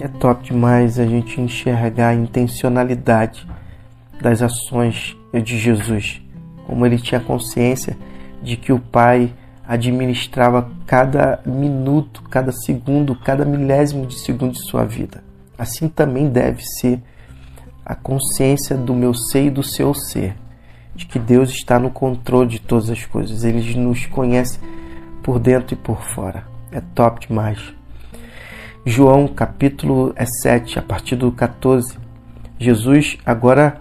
É top demais a gente enxergar a intencionalidade das ações de Jesus, como ele tinha consciência de que o Pai administrava cada minuto, cada segundo, cada milésimo de segundo de sua vida. Assim também deve ser a consciência do meu ser e do seu ser, de que Deus está no controle de todas as coisas. Ele nos conhece por dentro e por fora. É top demais. João capítulo 7, a partir do 14. Jesus agora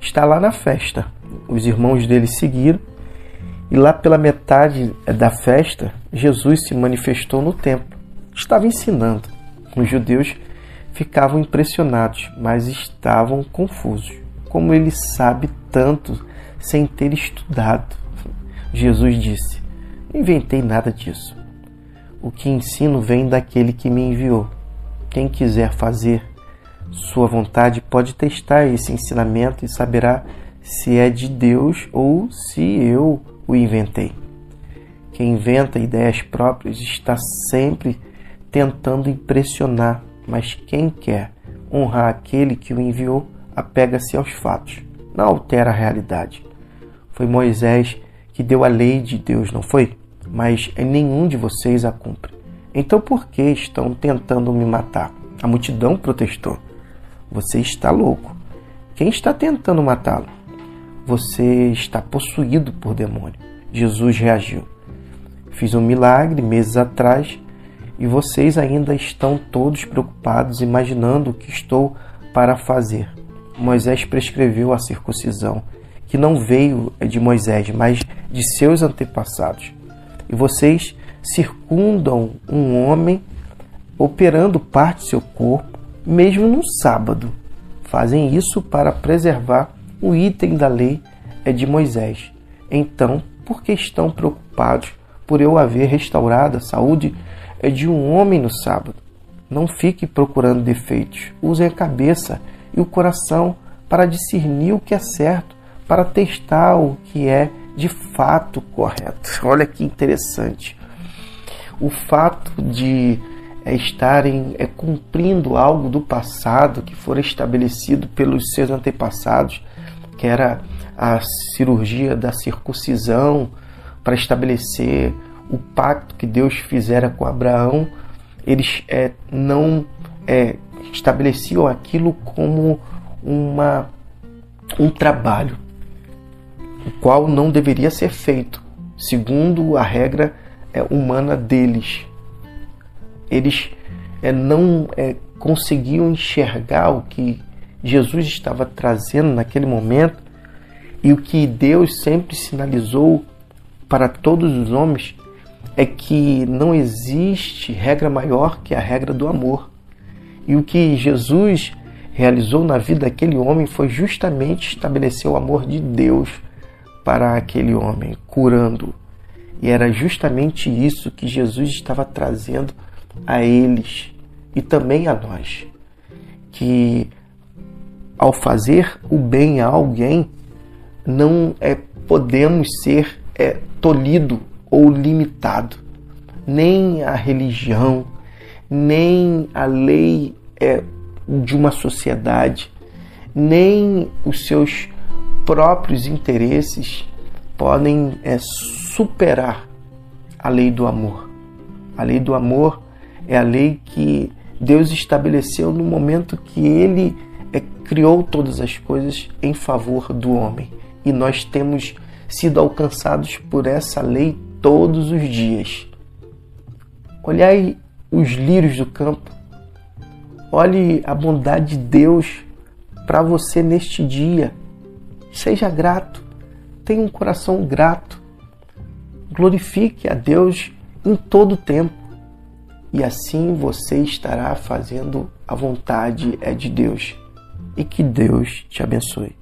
está lá na festa. Os irmãos dele seguiram e lá pela metade da festa, Jesus se manifestou no templo. Estava ensinando. Os judeus ficavam impressionados, mas estavam confusos. Como ele sabe tanto sem ter estudado? Jesus disse: inventei nada disso. O que ensino vem daquele que me enviou. Quem quiser fazer sua vontade pode testar esse ensinamento e saberá se é de Deus ou se eu o inventei. Quem inventa ideias próprias está sempre tentando impressionar, mas quem quer honrar aquele que o enviou apega-se aos fatos, não altera a realidade. Foi Moisés que deu a lei de Deus, não foi? Mas nenhum de vocês a cumpre. Então por que estão tentando me matar? A multidão protestou. Você está louco. Quem está tentando matá-lo? Você está possuído por demônio. Jesus reagiu. Fiz um milagre meses atrás e vocês ainda estão todos preocupados imaginando o que estou para fazer. Moisés prescreveu a circuncisão, que não veio de Moisés, mas de seus antepassados. E vocês circundam um homem operando parte do seu corpo, mesmo no sábado. Fazem isso para preservar o item da lei é de Moisés. Então, por que estão preocupados por eu haver restaurado a saúde é de um homem no sábado? Não fique procurando defeitos. Use a cabeça e o coração para discernir o que é certo, para testar o que é de fato correto. Olha que interessante. O fato de é, estarem é, cumprindo algo do passado que for estabelecido pelos seus antepassados, que era a cirurgia da circuncisão para estabelecer o pacto que Deus fizera com Abraão, eles é, não é, estabeleciam aquilo como uma, um trabalho, qual não deveria ser feito, segundo a regra é, humana deles eles é, não é, conseguiam enxergar o que Jesus estava trazendo naquele momento e o que Deus sempre sinalizou para todos os homens é que não existe regra maior que a regra do amor. E o que Jesus realizou na vida daquele homem foi justamente estabelecer o amor de Deus para aquele homem, curando. E era justamente isso que Jesus estava trazendo a eles e também a nós, que ao fazer o bem a alguém, não é, podemos ser é, tolhido ou limitado. Nem a religião, nem a lei é, de uma sociedade, nem os seus próprios interesses podem é, superar a lei do amor. A lei do amor é a lei que Deus estabeleceu no momento que ele é, criou todas as coisas em favor do homem. E nós temos sido alcançados por essa lei todos os dias. Olhai os lírios do campo. Olhe a bondade de Deus para você neste dia. Seja grato. Tenha um coração grato. Glorifique a Deus em todo o tempo e assim você estará fazendo a vontade é de Deus. E que Deus te abençoe.